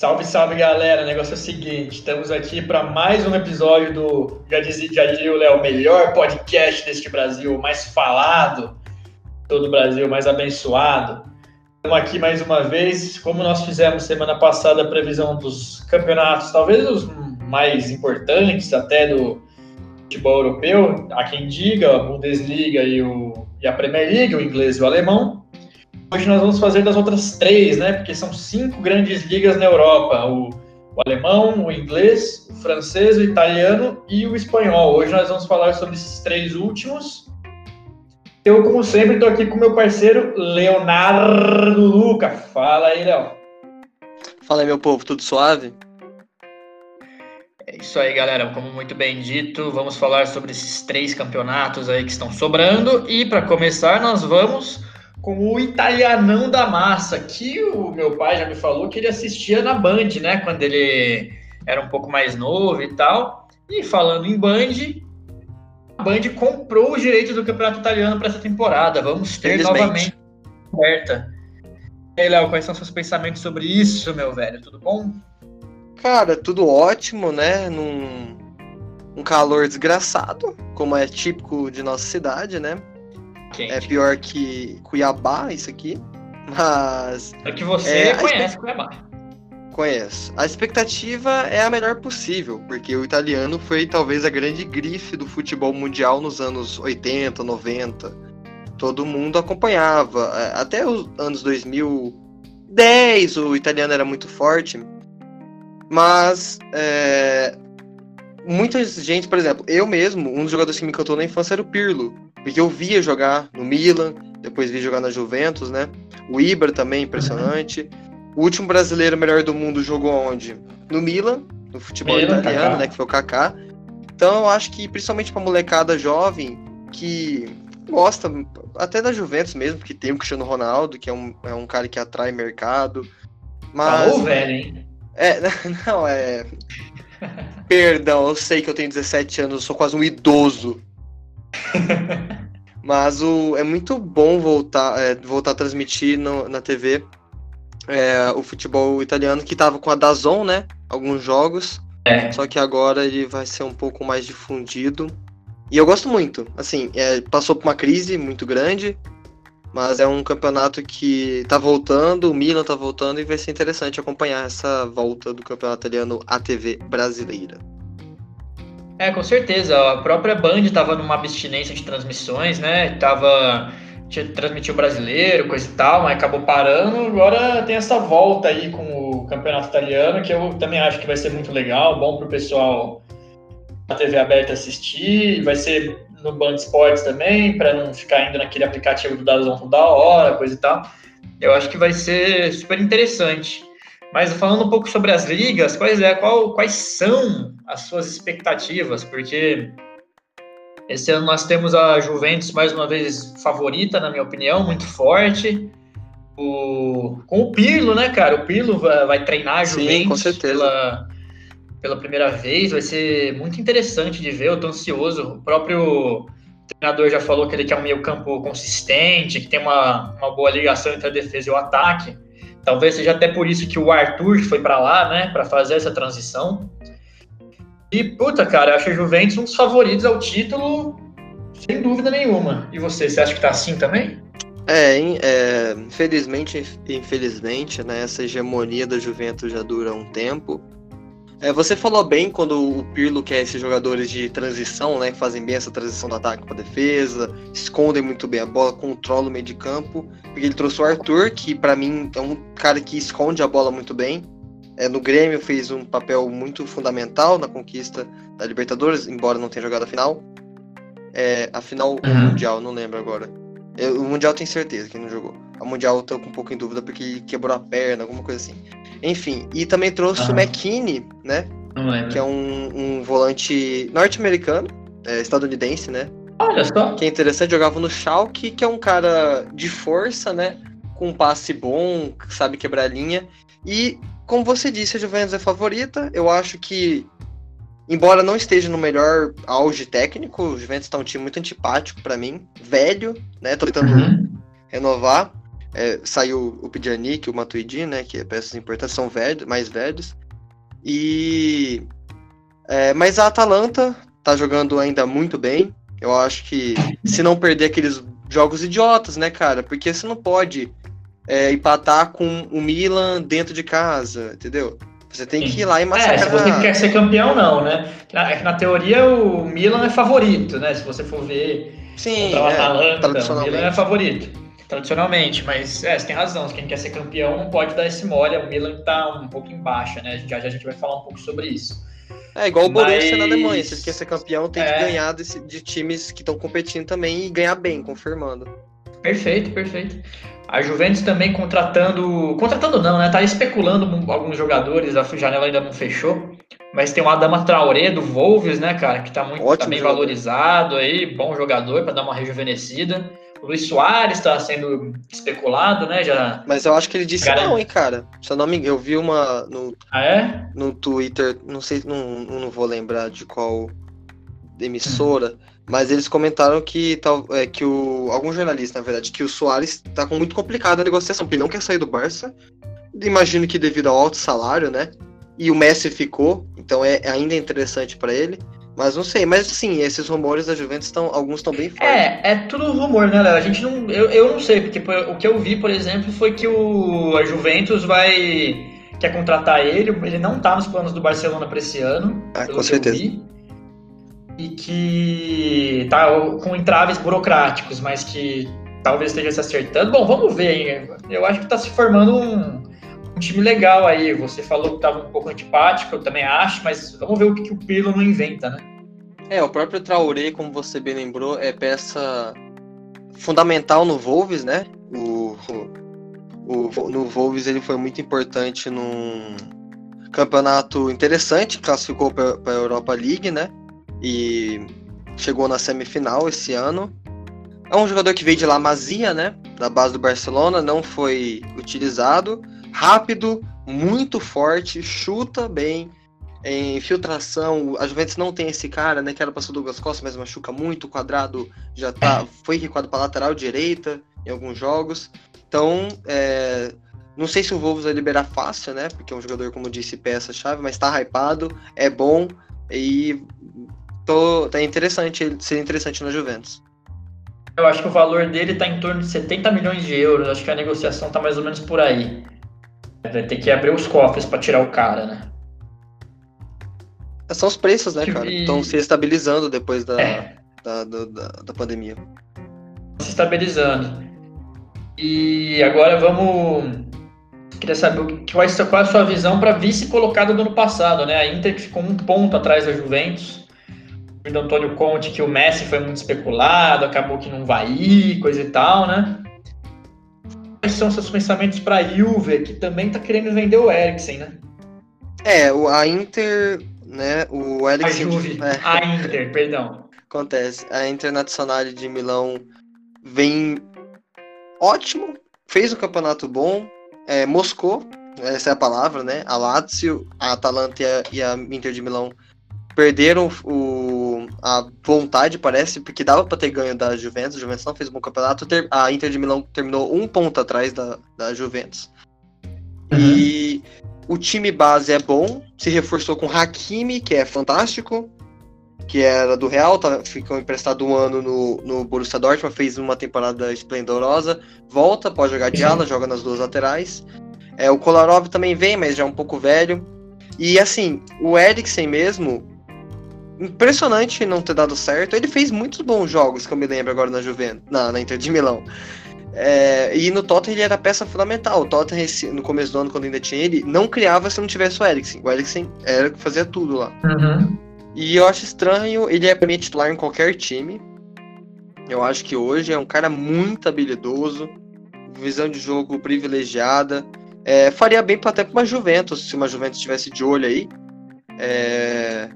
Salve, salve galera! O negócio é o seguinte: estamos aqui para mais um episódio do, já dizia, já dizia o melhor podcast deste Brasil, mais falado, todo o Brasil, mais abençoado. Estamos aqui mais uma vez, como nós fizemos semana passada a previsão dos campeonatos, talvez os mais importantes até do futebol europeu, há quem diga, a Bundesliga e, o, e a Premier League, o inglês e o alemão. Hoje nós vamos fazer das outras três, né? Porque são cinco grandes ligas na Europa: o, o alemão, o inglês, o francês, o italiano e o espanhol. Hoje nós vamos falar sobre esses três últimos. Eu, como sempre, estou aqui com meu parceiro Leonardo Luca. Fala aí, Léo. Fala aí, meu povo, tudo suave? É isso aí, galera. Como muito bem dito, vamos falar sobre esses três campeonatos aí que estão sobrando. E para começar, nós vamos com o Italianão da Massa, que o meu pai já me falou que ele assistia na Band, né? Quando ele era um pouco mais novo e tal. E falando em Band, a Band comprou os direitos do Campeonato Italiano para essa temporada. Vamos ter novamente aberta. E aí, Léo, quais são seus pensamentos sobre isso, meu velho? Tudo bom? Cara, tudo ótimo, né? Num um calor desgraçado, como é típico de nossa cidade, né? Quente. É pior que Cuiabá, isso aqui. Mas. É que você é, conhece Cuiabá. Conheço. A expectativa é a melhor possível, porque o italiano foi talvez a grande grife do futebol mundial nos anos 80, 90. Todo mundo acompanhava. É, até os anos 2010 o italiano era muito forte. Mas é, muita gente, por exemplo, eu mesmo, um dos jogadores que me encantou na infância era o Pirlo. Porque eu via jogar no Milan, depois vi jogar na Juventus, né? O Ibra também, impressionante. O último brasileiro melhor do mundo jogou onde? No Milan, no futebol Milan, italiano, Kaká. né? Que foi o Kaká. Então eu acho que, principalmente pra molecada jovem, que gosta até da Juventus mesmo, que tem o Cristiano Ronaldo, que é um, é um cara que atrai mercado. Mas. Falou velho, hein? É, não, é. Perdão, eu sei que eu tenho 17 anos, eu sou quase um idoso. Mas o, é muito bom voltar, é, voltar a transmitir no, na TV é, o futebol italiano, que estava com a Dazon, né? Alguns jogos. É. Só que agora ele vai ser um pouco mais difundido. E eu gosto muito. Assim, é, passou por uma crise muito grande, mas é um campeonato que tá voltando, o Milan tá voltando e vai ser interessante acompanhar essa volta do campeonato italiano à TV brasileira. É, com certeza. A própria Band estava numa abstinência de transmissões, né? Tava transmitiu brasileiro, coisa e tal, mas acabou parando. Agora tem essa volta aí com o campeonato italiano, que eu também acho que vai ser muito legal, bom para o pessoal na TV aberta assistir. Vai ser no Band Esportes também, para não ficar indo naquele aplicativo do Dazon toda hora, coisa e tal. Eu acho que vai ser super interessante. Mas falando um pouco sobre as ligas, quais, é, qual, quais são as suas expectativas? Porque esse ano nós temos a Juventus mais uma vez favorita, na minha opinião, muito forte. O, com o Pirlo, né, cara? O Pirlo vai, vai treinar a Juventus Sim, pela, pela primeira vez. Vai ser muito interessante de ver. Eu tô ansioso. O próprio treinador já falou que ele quer um meio campo consistente, que tem uma, uma boa ligação entre a defesa e o ataque. Talvez seja até por isso que o Arthur foi para lá, né, para fazer essa transição. E, puta, cara, eu acho a Juventus um dos favoritos ao título, sem dúvida nenhuma. E você, você acha que tá assim também? É, é infelizmente, infelizmente, né, essa hegemonia da Juventus já dura um tempo. É, você falou bem quando o Pirlo quer esses jogadores de transição, né? Que fazem bem essa transição do ataque para defesa, escondem muito bem a bola, controlam o meio de campo. Porque ele trouxe o Arthur, que para mim é um cara que esconde a bola muito bem. É, no Grêmio fez um papel muito fundamental na conquista da Libertadores, embora não tenha jogado a final. É, a final uhum. Mundial, não lembro agora. Eu, o Mundial tenho certeza que não jogou. A Mundial eu tô com um pouco em dúvida porque ele quebrou a perna, alguma coisa assim. Enfim, e também trouxe ah. o McKinney, né? Que é um, um volante norte-americano, é, estadunidense, né? Olha só. Que é interessante, jogava no Schalke, que é um cara de força, né? Com um passe bom, sabe quebrar a linha. E, como você disse, a Juventus é favorita. Eu acho que, embora não esteja no melhor auge técnico, o Juventus tá um time muito antipático para mim. Velho, né? Tô tentando uhum. renovar. É, saiu o Pjanic, o Matuidi, né? Que é peças importantes, são velhos, mais velhos. E. É, mas a Atalanta tá jogando ainda muito bem. Eu acho que se não perder aqueles jogos idiotas, né, cara? Porque você não pode é, empatar com o Milan dentro de casa, entendeu? Você tem que ir lá e massacrar. É, se você quer ser campeão, não, né? Na, é na teoria, o Milan é favorito, né? Se você for ver Sim, o é, Atalanta, o Milan é favorito. Tradicionalmente, mas é, você tem razão. Quem quer ser campeão não pode dar esse mole. O Milan tá um pouco embaixo, né? Já, já a gente vai falar um pouco sobre isso. É igual o Borussia na Alemanha. Se ele quer ser campeão, tem é... que ganhar desse, de times que estão competindo também e ganhar bem, confirmando. Perfeito, perfeito. A Juventus também contratando. Contratando não, né? Tá especulando alguns jogadores, a janela ainda não fechou. Mas tem o Adama Traoré do Wolves, né, cara? Que tá muito tá bem jogador. valorizado aí, bom jogador para dar uma rejuvenescida. O Luiz Soares está sendo especulado, né? Já. Mas eu acho que ele disse cara... não, hein, cara. Se eu não me eu vi uma no, ah, é? no Twitter, não sei, não, não vou lembrar de qual emissora, mas eles comentaram que tal, é, que o algum jornalista, na verdade, que o Soares tá com muito complicado a negociação, porque ele não quer sair do Barça. Imagino que devido ao alto salário, né? E o Messi ficou, então é ainda interessante para ele. Mas não sei, mas sim, esses rumores da Juventus estão, alguns estão bem fortes. É, é tudo rumor, né, Léo? A gente não. Eu, eu não sei, porque o que eu vi, por exemplo, foi que o, a Juventus vai. quer contratar ele, ele não tá nos planos do Barcelona para esse ano. Ah, com certeza. e que tá com entraves burocráticos, mas que talvez esteja se acertando. Bom, vamos ver. Eu acho que tá se formando um, time legal aí. Você falou que estava um pouco antipático, eu também acho, mas vamos ver o que, que o Pirlo não inventa, né? É, o próprio Traoré, como você bem lembrou, é peça fundamental no Wolves, né? O, o, o, no Wolves ele foi muito importante num campeonato interessante, classificou para a Europa League, né? E chegou na semifinal esse ano. É um jogador que veio de La Masia, né? Da base do Barcelona, não foi utilizado. Rápido, muito forte, chuta bem, em infiltração, a Juventus não tem esse cara, né? Que era passou Douglas Costa, mas machuca muito. O quadrado já tá, foi recuado para lateral direita em alguns jogos. Então, é, não sei se o Wolves vai liberar fácil, né? Porque é um jogador, como disse, peça-chave, mas tá hypado, é bom e tô, tá interessante, seria interessante na Juventus. Eu acho que o valor dele tá em torno de 70 milhões de euros. Acho que a negociação tá mais ou menos por aí. Vai ter que abrir os cofres para tirar o cara, né? São os preços, né, cara? Estão se estabilizando depois da, é. da, da, da, pandemia. Se estabilizando. E agora vamos. Queria saber qual é a sua visão para vice colocada do ano passado, né? A Inter que ficou um ponto atrás da Juventus. O Antônio Conte que o Messi foi muito especulado, acabou que não vai ir, coisa e tal, né? Quais são seus pensamentos para a Juve, que também está querendo vender o Eriksen, né? É, a Inter né? O Alex. A Juve, é. a Inter, perdão. Acontece. A Internacional de Milão vem ótimo, fez um campeonato bom, é, moscou, essa é a palavra, né? A Lazio, a Atalanta e a, e a Inter de Milão perderam o, a vontade, parece, porque dava para ter ganho da Juventus. A Juventus não fez um bom campeonato. A Inter de Milão terminou um ponto atrás da, da Juventus. Uhum. E o time base é bom, se reforçou com Hakimi, que é fantástico, que era do Real, tá, ficou emprestado um ano no, no Borussia Dortmund, fez uma temporada esplendorosa, volta, pode jogar de ala, joga nas duas laterais. É, o Kolarov também vem, mas já é um pouco velho. E assim, o Eriksen mesmo, impressionante não ter dado certo. Ele fez muitos bons jogos, que eu me lembro agora na Juventus, na, na Inter de Milão. É, e no Tottenham ele era peça fundamental. O Tottenham, no começo do ano, quando ainda tinha ele, não criava se não tivesse o Eriksen. O Eriksen era que fazia tudo lá. Uhum. E eu acho estranho, ele é pra mim titular em qualquer time. Eu acho que hoje é um cara muito habilidoso, visão de jogo privilegiada. É, faria bem até para uma Juventus, se uma Juventus estivesse de olho aí. É,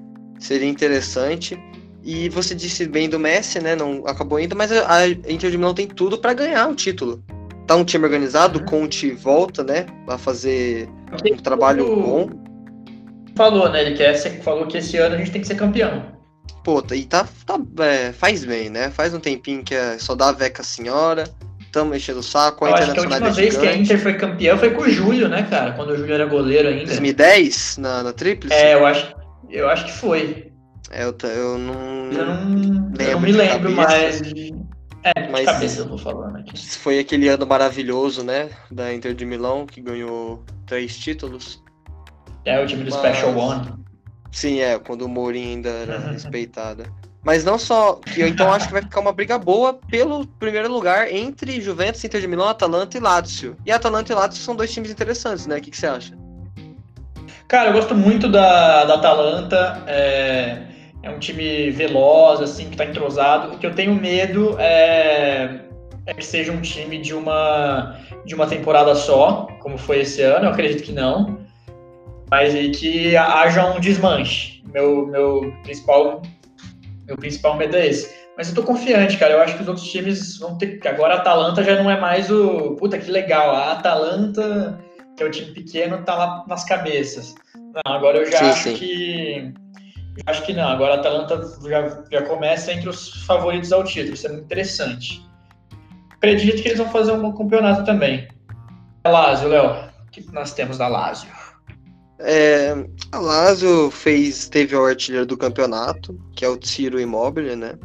seria interessante. E você disse bem do Messi, né? Não acabou indo, mas a Inter de Milão tem tudo para ganhar o título. Tá um time organizado, uhum. Conte volta, né? A fazer um trabalho bom. Falou, né? Ele quer ser, falou que esse ano a gente tem que ser campeão. Pô, e tá, tá é, faz bem, né? Faz um tempinho que é só dá a veca senhora. estamos enchendo o saco. A Eu acho que a última é vez que a Inter foi campeã foi com o Júlio, né, cara? Quando o Júlio era goleiro ainda. 2010, na, na Tríplice? É, eu acho, eu acho que foi. É, eu, eu não. Eu não, eu não me lembro mais. É, de Mas cabeça eu vou falando aqui. Foi aquele ano maravilhoso, né? Da Inter de Milão, que ganhou três títulos. É, o time do Mas... Special One. Sim, é, quando o Mourinho ainda era respeitado. Mas não só. Eu então acho que vai ficar uma briga boa pelo primeiro lugar entre Juventus, Inter de Milão, Atalanta e Lazio. E Atalanta e Lazio são dois times interessantes, né? O que, que você acha? Cara, eu gosto muito da, da Atalanta. É, é um time veloz, assim, que tá entrosado. O que eu tenho medo é, é que seja um time de uma, de uma temporada só, como foi esse ano. Eu acredito que não. Mas que haja um desmanche. Meu, meu principal meu principal medo é esse. Mas eu tô confiante, cara. Eu acho que os outros times vão ter. Agora a Atalanta já não é mais o. Puta que legal. A Atalanta, que é o time pequeno, tá lá nas cabeças. Não, agora eu já sim, acho sim. que. acho que não. Agora a Atalanta já, já começa entre os favoritos ao título. Isso é muito interessante. Acredito que eles vão fazer um bom campeonato também. Lazio, Léo. O que nós temos da Lazio? É, a Lazio fez, teve o artilheiro do campeonato, que é o Ciro Immobile, né?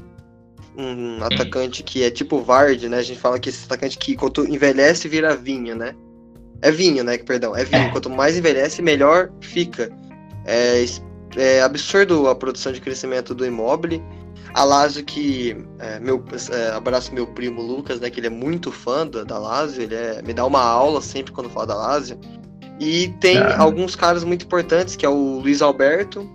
Um atacante que é tipo Vard, né? A gente fala que esse atacante que quanto envelhece vira vinho, né? É vinho, né? Perdão, é vinho. Quanto mais envelhece, melhor fica. É, é absurdo a produção de crescimento do Immobile. A Lazio que é, meu é, abraço meu primo Lucas, né? Que ele é muito fã da, da Lazio. Ele é, me dá uma aula sempre quando fala da Lazio. E tem ah. alguns caras muito importantes, que é o Luiz Alberto.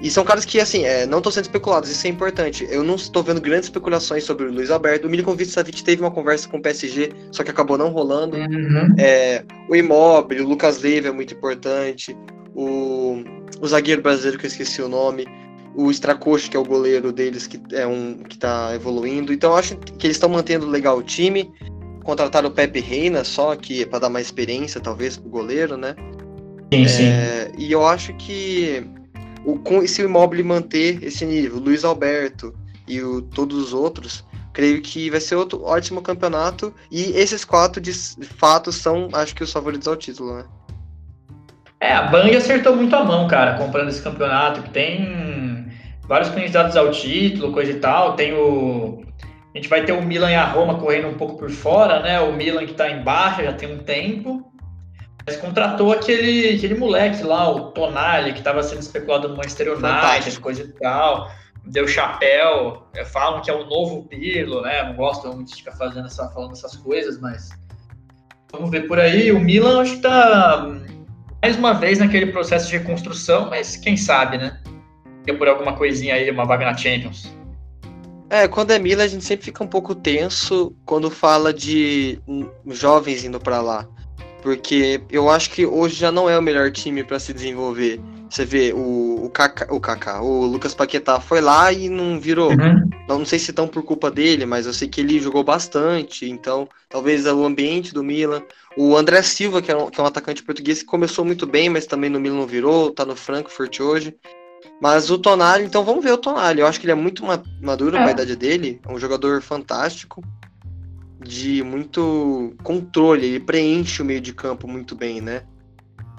E são caras que, assim, é, não estão sendo especulados, isso é importante. Eu não estou vendo grandes especulações sobre o Luiz Alberto. O Milinkovic Savic teve uma conversa com o PSG, só que acabou não rolando. Uhum. É, o Immobile, o Lucas Leiva é muito importante. O, o zagueiro brasileiro, que eu esqueci o nome. O Stracoche, que é o goleiro deles, que é um que está evoluindo. Então, eu acho que eles estão mantendo legal o time contrataram o Pepe Reina só que para dar mais experiência, talvez, pro goleiro, né? Sim, é, sim. E eu acho que o, com, se o Immobile manter esse nível, Luiz Alberto e o, todos os outros, creio que vai ser outro ótimo campeonato. E esses quatro, de fato, são, acho que, os favoritos ao título, né? É, a Bang acertou muito a mão, cara, comprando esse campeonato, que tem vários candidatos ao título, coisa e tal. Tem o a gente vai ter o Milan e a Roma correndo um pouco por fora, né? O Milan que está em baixa já tem um tempo. Mas contratou aquele, aquele moleque lá, o Tonali, que estava sendo especulado no Manchester United, coisa e tal. Deu chapéu. É, falam que é o novo Pirlo, né? Não gosto muito de ficar fazendo essa, falando essas coisas, mas vamos ver por aí. O Milan acho que está mais uma vez naquele processo de reconstrução, mas quem sabe, né? por alguma coisinha aí, uma vaga na Champions. É, quando é Mila, a gente sempre fica um pouco tenso quando fala de jovens indo para lá. Porque eu acho que hoje já não é o melhor time para se desenvolver. Você vê, o, o, Kaká, o Kaká, o Lucas Paquetá foi lá e não virou. Uhum. Não, não sei se tão por culpa dele, mas eu sei que ele jogou bastante. Então, talvez o ambiente do Milan. O André Silva, que é um, que é um atacante português, que começou muito bem, mas também no Milan não virou, tá no Frankfurt hoje. Mas o Tonali, então vamos ver o Tonali. Eu acho que ele é muito maduro é. a idade dele. É um jogador fantástico. De muito controle. Ele preenche o meio de campo muito bem, né?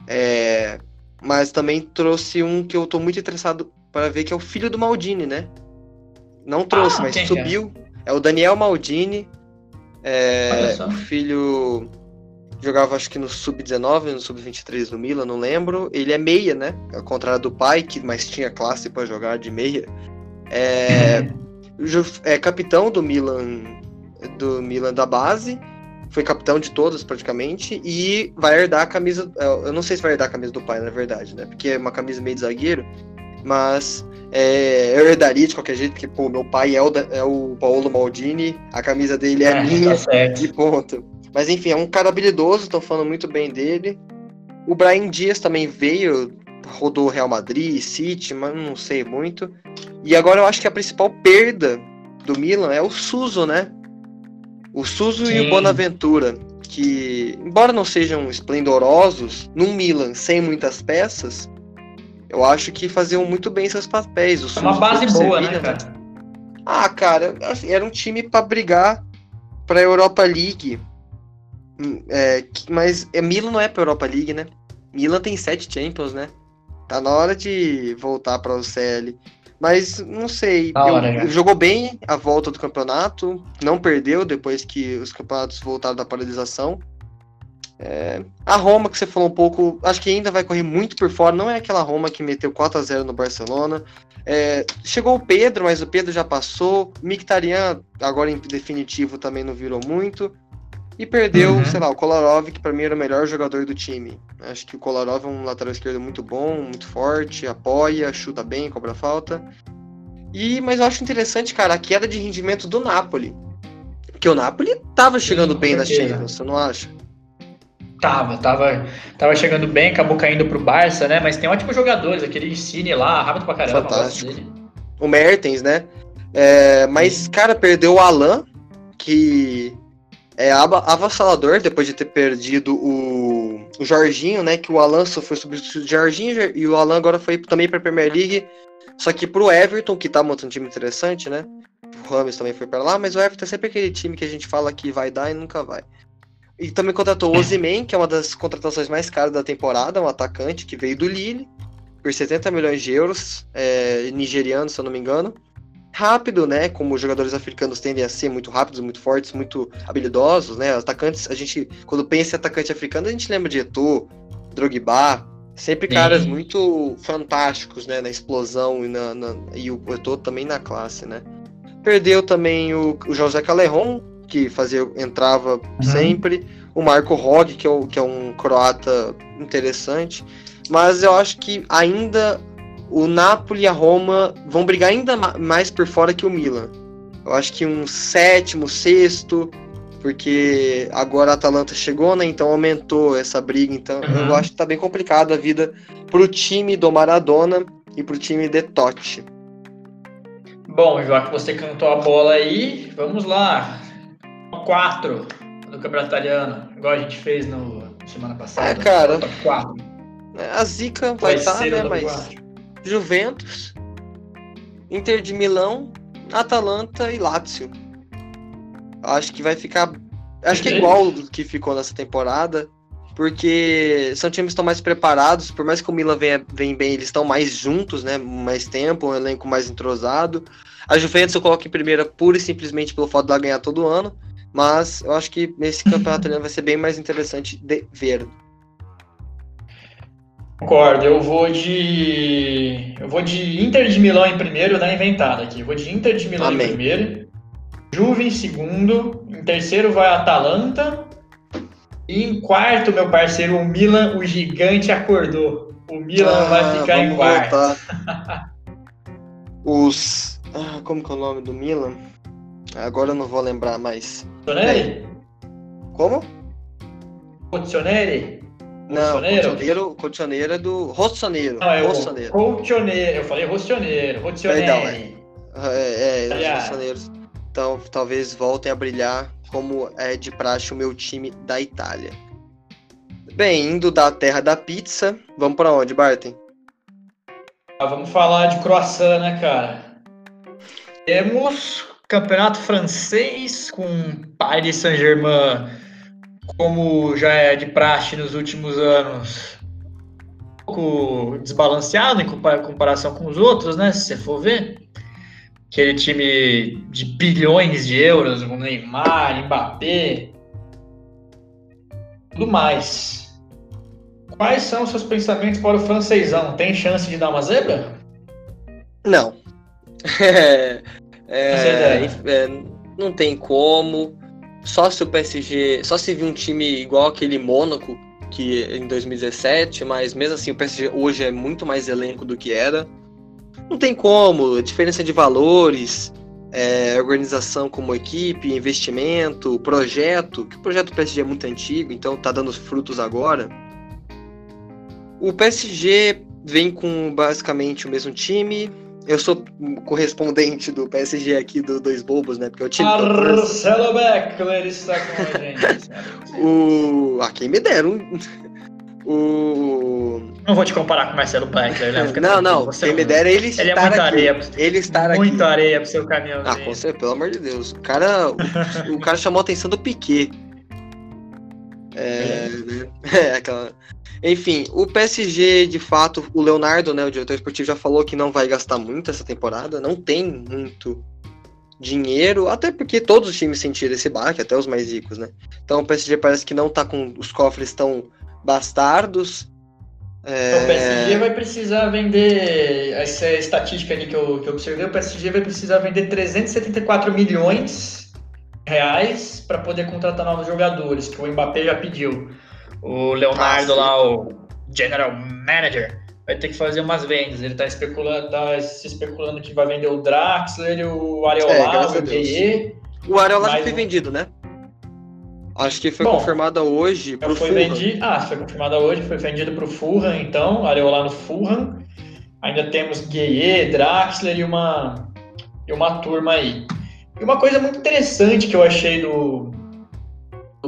É... Mas também trouxe um que eu tô muito interessado para ver, que é o filho do Maldini, né? Não trouxe, ah, mas subiu. É? é? o Daniel Maldini. É... O filho Jogava acho que no sub-19, no sub-23 do Milan, não lembro. Ele é meia, né? Ao contrário do pai, que mais tinha classe para jogar de meia. É, é capitão do Milan, do Milan da base. Foi capitão de todos praticamente. E vai herdar a camisa. É, eu não sei se vai herdar a camisa do pai, na verdade, né? Porque é uma camisa meio de zagueiro. Mas é, eu herdaria de qualquer jeito, porque, pô, meu pai é o, é o Paulo Maldini, a camisa dele é, é minha, tá e ponto. Mas enfim, é um cara habilidoso, estão falando muito bem dele. O Brian Dias também veio, rodou Real Madrid, City, mas não sei muito. E agora eu acho que a principal perda do Milan é o Suso, né? O Suso Sim. e o Bonaventura, que, embora não sejam esplendorosos, num Milan sem muitas peças, eu acho que faziam muito bem seus papéis. O é uma base boa, né, cara? Ah, cara, assim, era um time para brigar para Europa League. Hum, é, mas é, Milan não é para Europa League, né? Milan tem sete Champions, né? Tá na hora de voltar para o CL. Mas não sei. Hora, jogou bem a volta do campeonato, não perdeu depois que os campeonatos voltaram da paralisação. É, a Roma, que você falou um pouco, acho que ainda vai correr muito por fora. Não é aquela Roma que meteu 4 a 0 no Barcelona. É, chegou o Pedro, mas o Pedro já passou. Mictarian, agora em definitivo, também não virou muito. E perdeu, uhum. sei lá, o Kolarov, que para mim era o melhor jogador do time. Acho que o Kolarov é um lateral esquerdo muito bom, muito forte, apoia, chuta bem, cobra falta. E, mas eu acho interessante, cara, a queda de rendimento do Napoli. Porque o Napoli tava chegando Sim, bem nas Champions, você não acha? Tava, tava, tava chegando bem, acabou caindo pro Barça, né? Mas tem ótimos jogadores, aquele Cine lá, rápido pra caramba. Fantástico. O Mertens, né? É, mas, cara, perdeu o Alan, que é avassalador depois de ter perdido o, o Jorginho, né? Que o Alan foi substituído de Jorginho e o Alan agora foi também para a Premier League. Só que pro Everton, que tá montando um time interessante, né? O Rames também foi para lá, mas o Everton é sempre aquele time que a gente fala que vai dar e nunca vai. E também contratou o Ozyman, que é uma das contratações mais caras da temporada, um atacante que veio do Lille por 70 milhões de euros, é, nigeriano, se eu não me engano rápido, né? Como os jogadores africanos tendem a ser muito rápidos, muito fortes, muito habilidosos, né? Atacantes, a gente, quando pensa em atacante africano, a gente lembra de Eto'o, Drogba, sempre caras Sim. muito fantásticos, né? Na explosão e, na, na, e o Eto'o também na classe, né? Perdeu também o, o José Calerron, que fazia, entrava uhum. sempre. O Marco Rog, que é, que é um croata interessante. Mas eu acho que ainda o Napoli e a Roma vão brigar ainda mais por fora que o Milan. Eu acho que um sétimo, sexto, porque agora a Atalanta chegou, né? Então aumentou essa briga. Então uhum. eu acho que tá bem complicado a vida pro time do Maradona e pro time de Totti. Bom, já que você cantou a bola aí, vamos lá. 4 do Campeonato Italiano, igual a gente fez no semana passada. É, cara. A zica vai estar, tá, né? Mas. 4. Juventus, Inter de Milão, Atalanta e Lazio. Acho que vai ficar. Acho que é igual do que ficou nessa temporada. Porque são times que estão mais preparados, por mais que o Milan venha, venha bem, eles estão mais juntos, né? Mais tempo, um elenco mais entrosado. A Juventus eu coloco em primeira pura e simplesmente pelo fato de ela ganhar todo ano. Mas eu acho que nesse campeonato vai ser bem mais interessante de ver. Concordo, eu vou de. Eu vou de Inter de Milão em primeiro, na inventada aqui. Eu vou de Inter de Milão Amém. em primeiro, Juve em segundo, em terceiro vai a Atalanta. E em quarto, meu parceiro, o Milan, o gigante acordou. O Milan ah, vai ficar em quarto. Os. Ah, como que é o nome do Milan? Agora eu não vou lembrar mais. Rossoneri? Como? Rossoneri? Não, Colchoneiro, Colchoneiro é do Rossonero. Não, é. Colchoneiro, eu falei Rossonero, Rossoneri. É, é, é, Rossoneiros. Então, talvez voltem a brilhar como é de praxe o meu time da Itália. Bem, indo da terra da pizza, vamos para onde, Barton? Ah, vamos falar de croissant, né, cara? Temos campeonato francês com Paris Saint-Germain como já é de praxe nos últimos anos, um pouco desbalanceado em comparação com os outros, né? Se você for ver. Aquele time de bilhões de euros, com Neymar, Mbappé, tudo mais. Quais são os seus pensamentos para o francesão? Tem chance de dar uma zebra? Não. é, é, é, não tem como. Só se o PSG. Só se vir um time igual aquele Mônaco, que em 2017, mas mesmo assim o PSG hoje é muito mais elenco do que era. Não tem como, diferença de valores, é, organização como equipe, investimento, projeto, que o projeto do PSG é muito antigo, então tá dando frutos agora. O PSG vem com basicamente o mesmo time, eu sou correspondente do PSG aqui do Dois Bobos, né? Porque eu tinha. Marcelo Beckler está com a gente. o... Ah, quem me deram. O... Não vou te comparar com o Marcelo Blackler, né? não, não. Você quem me dera ele estar ele é muito aqui. Areia, ele estar muito aqui. areia pro seu caminhão. Ah, com certeza, pelo amor de Deus. O cara, o, o cara chamou a atenção do Piquet. É, né? é, aquela... Enfim, o PSG, de fato, o Leonardo, né, o diretor esportivo, já falou que não vai gastar muito essa temporada, não tem muito dinheiro, até porque todos os times sentiram esse baque, até os mais ricos, né? Então o PSG parece que não tá com os cofres tão bastardos. É... Então, o PSG vai precisar vender, essa é estatística ali que eu, que eu observei, o PSG vai precisar vender 374 milhões reais para poder contratar novos jogadores, que o Mbappé já pediu. O Leonardo Nossa. lá, o General Manager, vai ter que fazer umas vendas. Ele tá especulando, tá se especulando que vai vender o Draxler, o Areola, é, o QE. O Areola já foi vendido, né? Acho que foi Bom, confirmada hoje pro foi. Vendido, ah, foi confirmada hoje, foi vendido pro Fulham, então, Areola no Fulham. Ainda temos Gueye, Draxler e uma, e uma turma aí. E uma coisa muito interessante que eu achei do,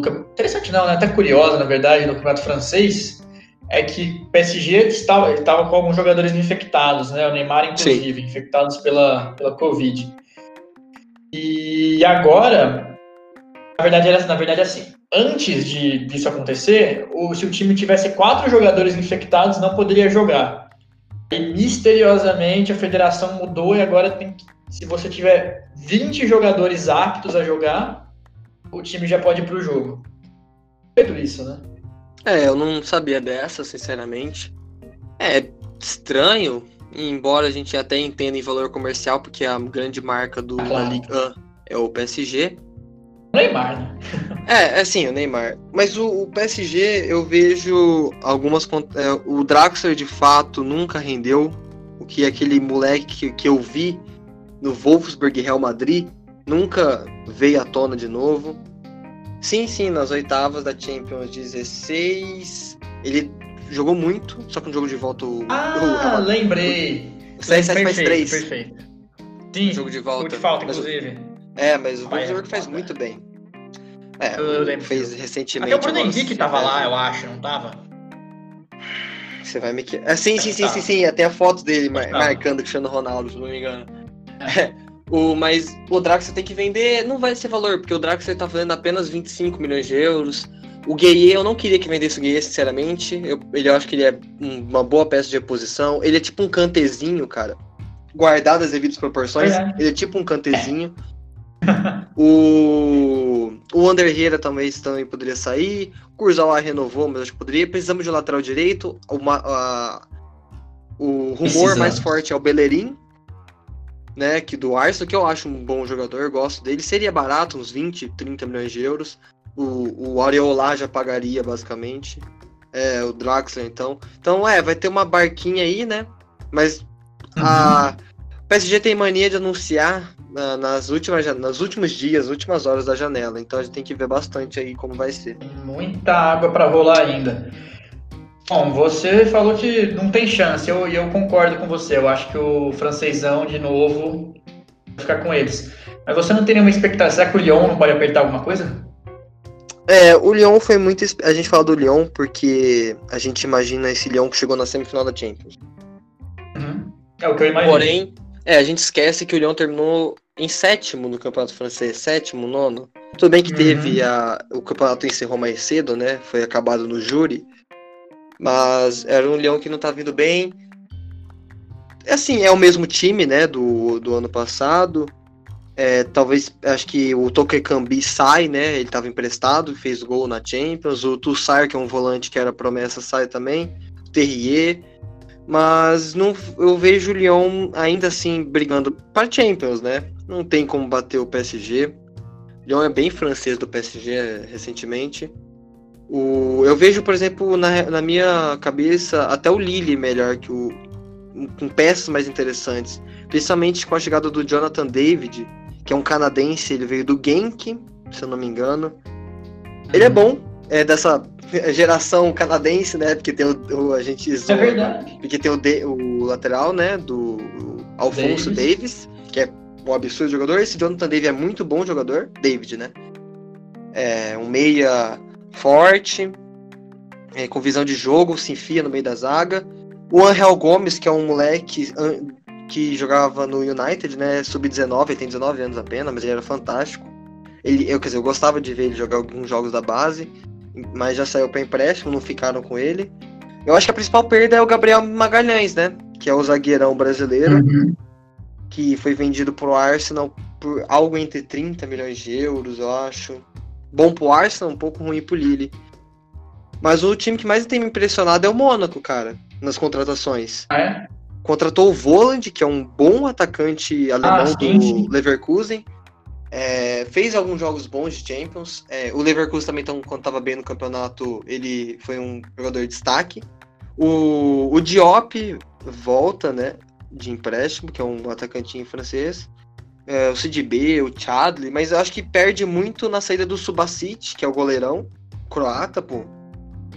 interessante não, né? Até curiosa, na verdade, no campeonato francês, é que o PSG estava, estava com alguns jogadores infectados, né? O Neymar, inclusive, Sim. infectados pela, pela Covid. E agora, na verdade, era, na verdade, assim, antes de, disso acontecer, o, se o time tivesse quatro jogadores infectados, não poderia jogar. E misteriosamente a federação mudou e agora tem que, se você tiver 20 jogadores aptos a jogar, o time já pode ir pro jogo. Feito isso, né? É, eu não sabia dessa, sinceramente. É estranho, embora a gente até entenda em valor comercial, porque a grande marca do claro. La Liga é o PSG. Neymar, né? é, é sim, o Neymar. Mas o, o PSG, eu vejo algumas. É, o Draxler, de fato, nunca rendeu. O que aquele moleque que, que eu vi no Wolfsburg Real Madrid nunca veio à tona de novo. Sim, sim, nas oitavas da Champions 16, ele jogou muito, só que no jogo de volta o. Ah, o, lembrei. O 7 faz 3. Perfeito. Sim, jogo de volta. de falta, mas, inclusive. É, mas o Wolfsburg faz muito bem. É, eu lembro. Fez recentemente. Até o Bruno Henrique tava lá, eu acho, não tava? Você vai me. Ah, sim, sim, sim, sim, sim. Até a foto dele mar marcando o Cristiano Ronaldo, se não me engano. É. O, mas o Draxler tem que vender, não vai ser valor, porque o Draxler tá valendo apenas 25 milhões de euros. O Gueye, eu não queria que vendesse o Gueye, sinceramente. Eu, ele, eu acho que ele é uma boa peça de reposição. Ele é tipo um cantezinho, cara. Guardado as devidas proporções. É. Ele é tipo um cantezinho. o, o Ander Herrera também, também poderia sair. O Kurzawa renovou, mas acho que poderia. Precisamos de um lateral direito. Uma, a, o rumor mais forte é o Bellerin, né, que do Arsenal, que eu acho um bom jogador, gosto dele. Seria barato, uns 20, 30 milhões de euros. O, o Areola já pagaria, basicamente. É, o Draxler, então. Então, é, vai ter uma barquinha aí, né? Mas a uhum. PSG tem mania de anunciar na, nas últimas nos últimos dias, últimas horas da janela. Então a gente tem que ver bastante aí como vai ser. Muita água para rolar ainda. Bom, você falou que não tem chance, e eu, eu, concordo com você. Eu acho que o francesão, de novo, vai ficar com eles. Mas você não tem nenhuma expectativa? Será que o Lyon não pode apertar alguma coisa? É, o Lyon foi muito. A gente fala do Lyon porque a gente imagina esse Lyon que chegou na semifinal da Champions. Uhum. É o que eu imagino. Porém, é, a gente esquece que o Lyon terminou em sétimo no campeonato francês, sétimo, nono. Tudo bem que uhum. teve a. O campeonato encerrou mais cedo, né? Foi acabado no júri. Mas era um Leão que não tá vindo bem. Assim, é o mesmo time, né, do, do ano passado. É, talvez, acho que o Tokekambi sai, né, ele estava emprestado, fez gol na Champions. O Tussar, que é um volante que era promessa, sai também. O Terrier. Mas não, eu vejo o Lyon ainda assim brigando para Champions, né? Não tem como bater o PSG. O Lyon é bem francês do PSG recentemente. O, eu vejo, por exemplo, na, na minha cabeça, até o Lille melhor que o. com peças mais interessantes. Principalmente com a chegada do Jonathan David, que é um canadense, ele veio do Genk, se eu não me engano. Ele é uhum. bom, é dessa geração canadense, né? Porque tem o, o a gente zoa, É verdade. Porque tem o, o lateral, né? Do Alfonso Davis. Davis. que é um absurdo jogador. Esse Jonathan David é muito bom jogador. David, né? É um meia forte. é, com visão de jogo, se enfia no meio da zaga. O Angel Gomes, que é um moleque que jogava no United, né? Sub-19, ele tem 19 anos apenas, mas ele era fantástico. Ele, eu, quer dizer, eu gostava de ver ele jogar alguns jogos da base, mas já saiu para empréstimo, não ficaram com ele. Eu acho que a principal perda é o Gabriel Magalhães, né? Que é o zagueirão brasileiro, uhum. que foi vendido pro Arsenal por algo entre 30 milhões de euros, eu acho. Bom pro Arsenal, um pouco ruim pro Lille. Mas o time que mais tem me impressionado é o Mônaco, cara, nas contratações. Ah, é? Contratou o Voland, que é um bom atacante alemão ah, sim, do. Leverkusen. É, fez alguns jogos bons de Champions. É, o Leverkusen também, então, quando estava bem no campeonato, ele foi um jogador de destaque. O, o Diop volta, né? De empréstimo, que é um atacantinho francês. É, o CDB, o Chadley, mas eu acho que perde muito na saída do Subasic, que é o goleirão croata, pô.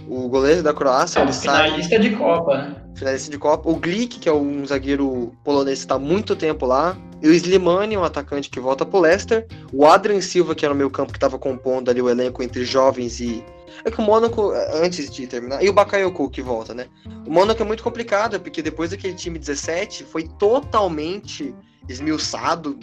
O goleiro da Croácia, é, ele finalista sai... de Copa, né? Finalista de Copa. O Glick, que é um zagueiro polonês que está muito tempo lá. E o Slimani, um atacante que volta pro Leicester. O Adrian Silva, que era no meio campo, que estava compondo ali o elenco entre jovens e. É que o Mônaco, antes de terminar. E o Bakayoko que volta, né? O Mônaco é muito complicado, porque depois daquele time 17 foi totalmente esmiuçado,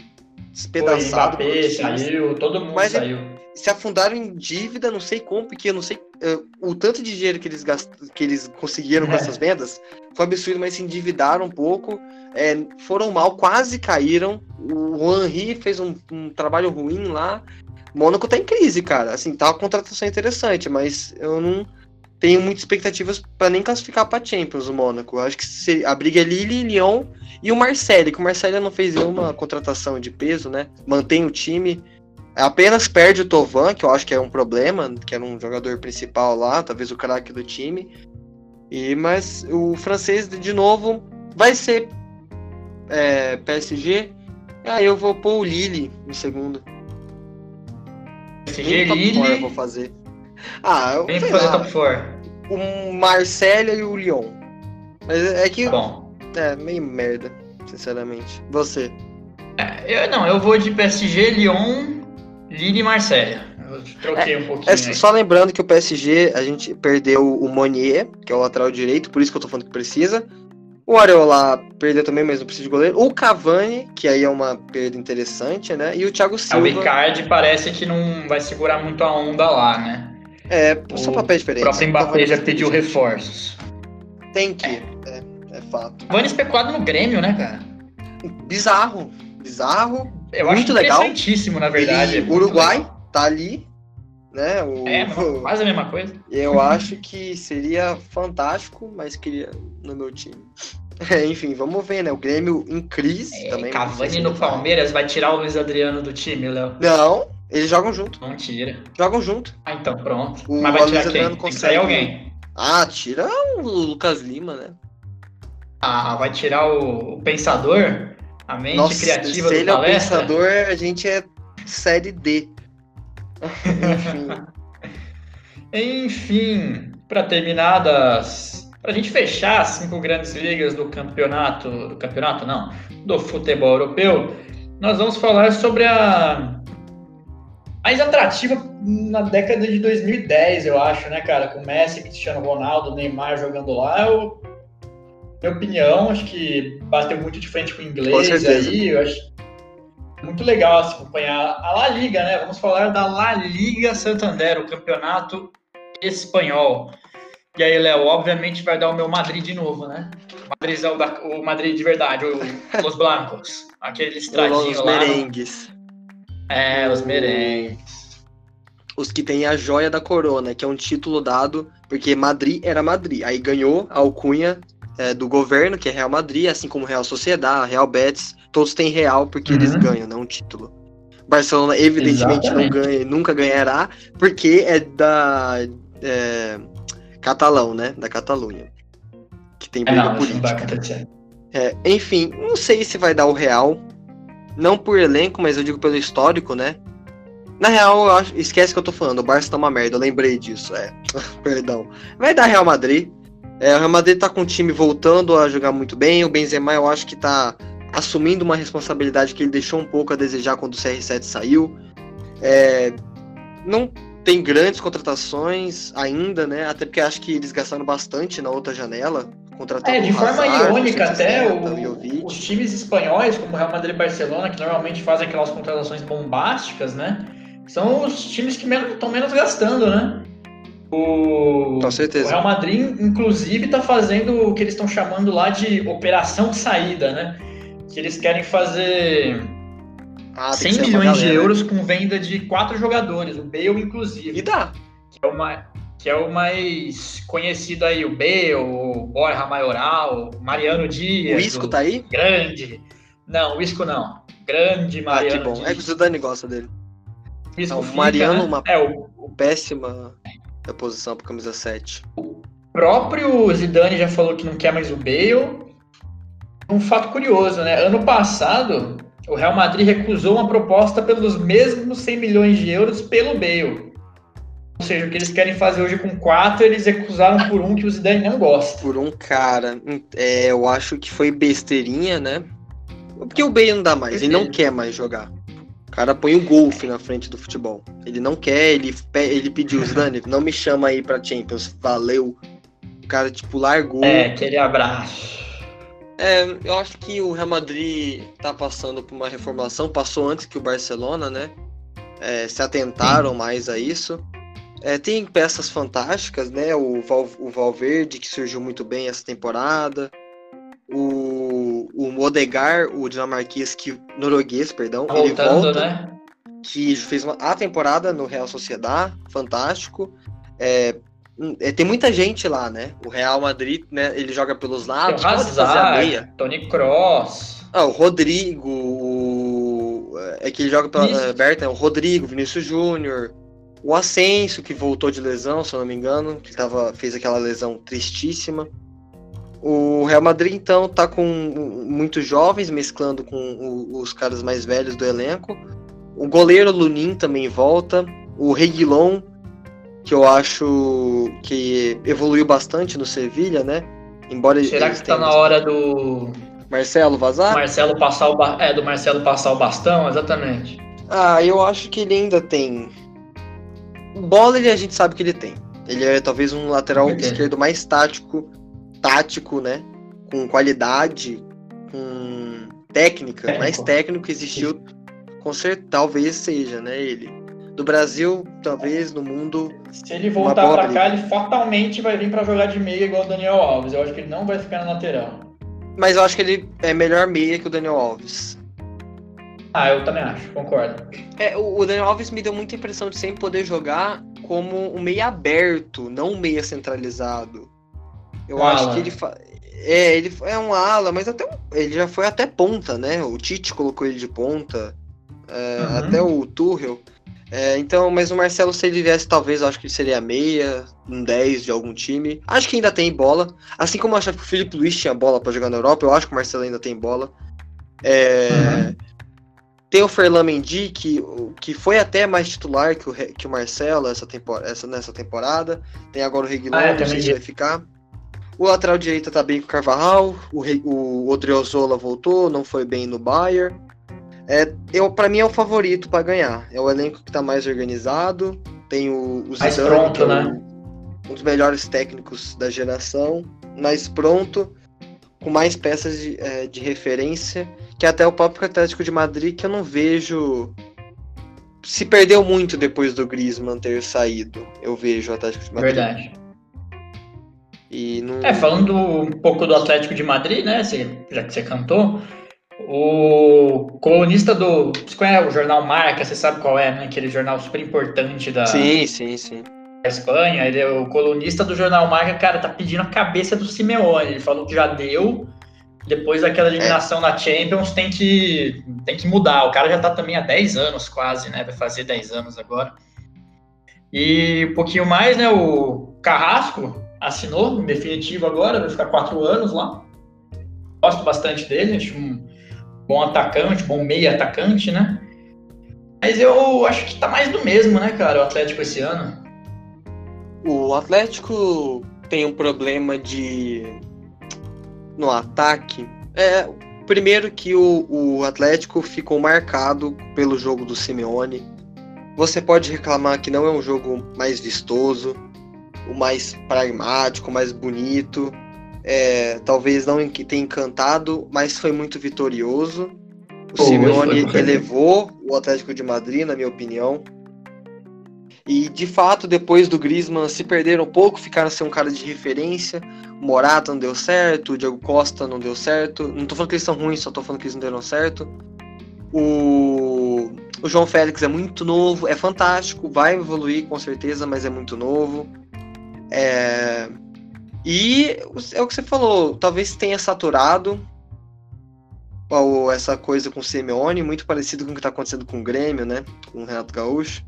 despedaçado. Foi, Mbappé, saiu, todo mundo Mas saiu. Se afundaram em dívida, não sei como, porque eu não sei uh, o tanto de dinheiro que eles, gast... que eles conseguiram com é. essas vendas foi absurdo, mas se endividaram um pouco é, foram mal, quase caíram. O Henry fez um, um trabalho ruim lá. Mônaco tá em crise, cara. Assim, tá uma contratação interessante, mas eu não tenho muitas expectativas para nem classificar para Champions o Mônaco. Eu acho que a briga é Lille, Lyon e o Marseille, que o Marseille não fez nenhuma contratação de peso, né? Mantém o time. Apenas perde o Tovan, que eu acho que é um problema, que era um jogador principal lá, talvez o craque do time. E mas o francês de novo vai ser é, PSG, aí eu vou pôr o Lille em segundo. PSG, Lille. eu vou fazer. Ah, eu Quem fazer top 4? O Marcelo e o Lyon. Mas é que. Tá bom. É, meio merda, sinceramente. Você. É, eu, não, eu vou de PSG, Lyon, Lille e Marseille. Eu troquei é, um pouquinho. É, só lembrando que o PSG, a gente perdeu o Monier, que é o lateral direito, por isso que eu tô falando que precisa. O Areola perdeu também, mas não precisa de goleiro. O Cavani, que aí é uma perda interessante, né? E o Thiago Silva. É, o Icardi parece que não vai segurar muito a onda lá, né? É, são papéis diferentes. O próprio Mbappé já pediu reforços. Tem que, é, é fato. Cavani especulado no Grêmio, né, cara? Bizarro, bizarro. Eu muito acho legal. interessantíssimo, na verdade. O Uruguai legal. tá ali, né? O, é, quase a mesma coisa. Eu acho que seria fantástico, mas queria no meu time. É, enfim, vamos ver, né? O Grêmio em crise é, também. Cavani no Palmeiras vai tirar o Luiz Adriano do time, Léo? Não, eles jogam junto. Não tira. Jogam junto. Ah, então pronto. O Mas vai tirar Luiz quem? Adriano consegue... Tem que alguém. Ah, tira o Lucas Lima, né? Ah, vai tirar o, o pensador? A mente Nossa, criativa se do ele palestra? é o pensador, a gente é série D. Enfim. Enfim, para terminar das para a gente fechar as cinco grandes ligas do campeonato, do campeonato não, do futebol europeu, nós vamos falar sobre a mais atrativa na década de 2010, eu acho, né, cara? Com Messi, Cristiano Ronaldo, Neymar jogando lá, eu, minha opinião, acho que bateu muito de frente com o inglês aí, eu acho muito legal assim, acompanhar a La Liga, né? Vamos falar da La Liga Santander, o campeonato espanhol. E aí, Léo, obviamente vai dar o meu Madrid de novo, né? Madrizão da, o Madrid de verdade, o, Los Blancos. Aquele estradinho lá. Os merengues. É, os merengues. Os que têm a joia da corona, que é um título dado, porque Madrid era Madrid. Aí ganhou a alcunha é, do governo, que é Real Madrid, assim como Real Sociedade, Real Betis, todos têm Real porque uhum. eles ganham, não um título. Barcelona, evidentemente, Exatamente. não ganha, nunca ganhará, porque é da. É, catalão, né? Da Catalunha. Que tem é, briga é, não, política. É, enfim, não sei se vai dar o Real. Não por elenco, mas eu digo pelo histórico, né? Na real, eu acho, esquece que eu tô falando, o Barça tá uma merda, eu lembrei disso, é. Perdão. Vai dar Real Madrid. É, o Real Madrid tá com o time voltando a jogar muito bem. O Benzema eu acho que tá assumindo uma responsabilidade que ele deixou um pouco a desejar quando o CR7 saiu. É, não tem grandes contratações ainda, né? Até porque acho que eles gastaram bastante na outra janela. É, de forma Hazard, irônica até, o, os times espanhóis, como Real Madrid e Barcelona, que normalmente fazem aquelas contratações bombásticas, né? São os times que estão menos gastando, né? O, Com certeza. o Real Madrid, inclusive, está fazendo o que eles estão chamando lá de operação saída, né? Que eles querem fazer ah, 100 milhões de euros com venda de quatro jogadores, o Bale inclusive. E dá. Que é o mais, que é o mais conhecido aí, o Bale, o Borja Maioral, Mariano Dias. O Isco tá aí? Grande. Não, o Isco não. Grande Mariano. Ah, que bom. Dias. É que o Zidane gosta dele. Isco não, fica, Mariano, né? uma é, o... péssima posição para camisa 7. O próprio Zidane já falou que não quer mais o Bale. Um fato curioso, né? Ano passado, o Real Madrid recusou uma proposta pelos mesmos 100 milhões de euros pelo Bale. Ou seja, o que eles querem fazer hoje com quatro, eles recusaram por um que o Zidane não gosta. Por um cara. É, eu acho que foi besteirinha, né? Porque o Bale não dá mais, ele não quer mais jogar. O cara põe o golfe na frente do futebol. Ele não quer, ele, ele pediu, Zidane, não me chama aí pra Champions, valeu. O cara, tipo, largou. É, aquele abraço. É, eu acho que o Real Madrid tá passando por uma reformulação, passou antes que o Barcelona, né? É, se atentaram Sim. mais a isso. É, tem peças fantásticas, né? O, Val, o Valverde, que surgiu muito bem essa temporada. Odegar, o dinamarquês, que, norueguês, perdão, Voltando, ele volta. Né? Que fez uma, a temporada no Real Sociedad, fantástico. É, é, tem muita gente lá, né? O Real Madrid, né? Ele joga pelos lados, tem o Hazard, Tony Cross. Ah, o Rodrigo, o... é que ele joga pela Isso. aberta, né? o Rodrigo, Vinícius Júnior, o Ascenso, que voltou de lesão, se eu não me engano, que tava, fez aquela lesão tristíssima. O Real Madrid, então, tá com muitos jovens, mesclando com os caras mais velhos do elenco. O goleiro Lunin também volta. O Reguilon, que eu acho que evoluiu bastante no Sevilha, né? Embora Será que tá na hora do Marcelo vazar? Marcelo passar o ba... é do Marcelo passar o bastão, exatamente. Ah, eu acho que ele ainda tem bola ele, a gente sabe que ele tem. Ele é talvez um lateral esquerdo mais tático, tático, né? Com qualidade, com técnica, técnico. mais técnico que existiu. Com certeza, talvez seja, né? Ele. Do Brasil, talvez, no mundo. Se ele voltar para cá, ele fatalmente vai vir para jogar de meia igual o Daniel Alves. Eu acho que ele não vai ficar na lateral. Mas eu acho que ele é melhor meia que o Daniel Alves. Ah, eu também acho, concordo. É, o Daniel Alves me deu muita impressão de sempre poder jogar como um meia aberto, não um meia centralizado. Eu um acho ala. que ele fa... é, ele é um ala, mas até ele já foi até ponta, né? O Tite colocou ele de ponta, é, uhum. até o Tuchel. É, então, mas o Marcelo, se ele viesse, talvez, eu acho que ele seria meia, um 10 de algum time. Acho que ainda tem bola. Assim como eu achava que o Felipe Luiz tinha bola para jogar na Europa, eu acho que o Marcelo ainda tem bola. É, uhum. Tem o Ferland Mendy, que, que foi até mais titular que o, que o Marcelo essa tempor essa, nessa temporada. Tem agora o Reguilon, ah, é, não sei se vai ficar. O lateral direita tá bem com o Carvajal. O, o Odriozola voltou, não foi bem no Bayern. É, eu, pra mim é o favorito para ganhar. É o elenco que tá mais organizado. Tem o, o Zidane, pronto, é né? um dos melhores técnicos da geração. Mais pronto, com mais peças de, é, de referência que até o próprio Atlético de Madrid, que eu não vejo. Se perdeu muito depois do Griezmann ter saído, eu vejo o Atlético de Madrid. Verdade. E não... É, falando um pouco do Atlético de Madrid, né? já que você cantou, o colunista do. Você conhece o jornal Marca, você sabe qual é, né? Aquele jornal super importante da. Sim, sim, sim. Da Espanha. Ele é o colunista do jornal Marca, cara, tá pedindo a cabeça do Simeone. Ele falou que já deu depois daquela eliminação é. na Champions, tem que, tem que mudar. O cara já tá também há 10 anos quase, né? Vai fazer 10 anos agora. E um pouquinho mais, né? O Carrasco assinou, em definitivo agora, vai ficar 4 anos lá. Gosto bastante dele, acho um bom atacante, bom meio atacante, né? Mas eu acho que tá mais do mesmo, né, cara, o Atlético esse ano. O Atlético tem um problema de no ataque, é primeiro que o, o Atlético ficou marcado pelo jogo do Simeone. Você pode reclamar que não é um jogo mais vistoso, o mais pragmático, o mais bonito. É, talvez não tenha encantado, mas foi muito vitorioso. O Pô, Simeone elevou o Atlético de Madrid, na minha opinião. E de fato, depois do Griezmann se perderam um pouco, ficaram sem um cara de referência. O Morata não deu certo, o Diego Costa não deu certo. Não tô falando que eles são ruins, só tô falando que eles não deram certo. O, o João Félix é muito novo, é fantástico, vai evoluir com certeza, mas é muito novo. É... E é o que você falou, talvez tenha saturado ou essa coisa com o Simeone, muito parecido com o que está acontecendo com o Grêmio, né? Com o Renato Gaúcho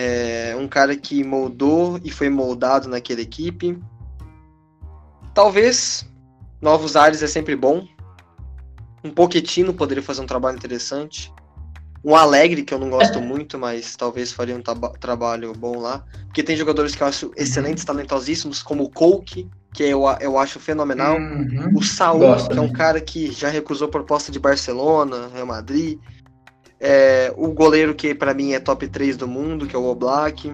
é um cara que moldou e foi moldado naquela equipe. Talvez novos ares é sempre bom. Um Poquetino poderia fazer um trabalho interessante. Um Alegre, que eu não gosto muito, mas talvez faria um trabalho bom lá. Porque tem jogadores que eu acho excelentes, talentosíssimos, como o Coke, que eu, eu acho fenomenal. Uhum. O Gosto, que é um cara que já recusou proposta de Barcelona, Real Madrid. É, o goleiro que para mim é top 3 do mundo, que é o Oblak.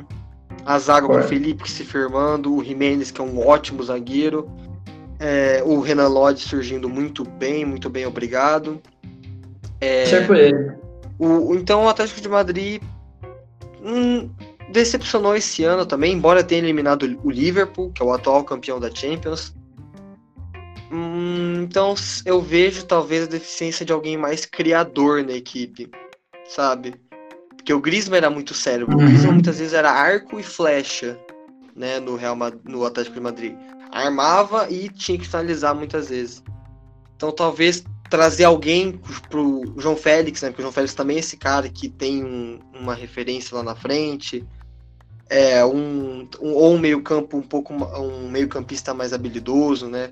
A zaga com o Felipe se firmando, o Jimenez, que é um ótimo zagueiro. É, o Renan Lodge surgindo muito bem, muito bem, obrigado. É, ele. O, então o Atlético de Madrid hum, decepcionou esse ano também, embora tenha eliminado o Liverpool, que é o atual campeão da Champions. Hum, então eu vejo talvez a deficiência de alguém mais criador na equipe sabe? Porque o Griezmann era muito sério. Uhum. O Griezmann muitas vezes era arco e flecha, né, no Real no Atlético de Madrid. Armava e tinha que finalizar muitas vezes. Então talvez trazer alguém pro João Félix, né? Porque o João Félix também é esse cara que tem um, uma referência lá na frente. É, um, um, ou um meio campo um pouco um meio campista mais habilidoso, né?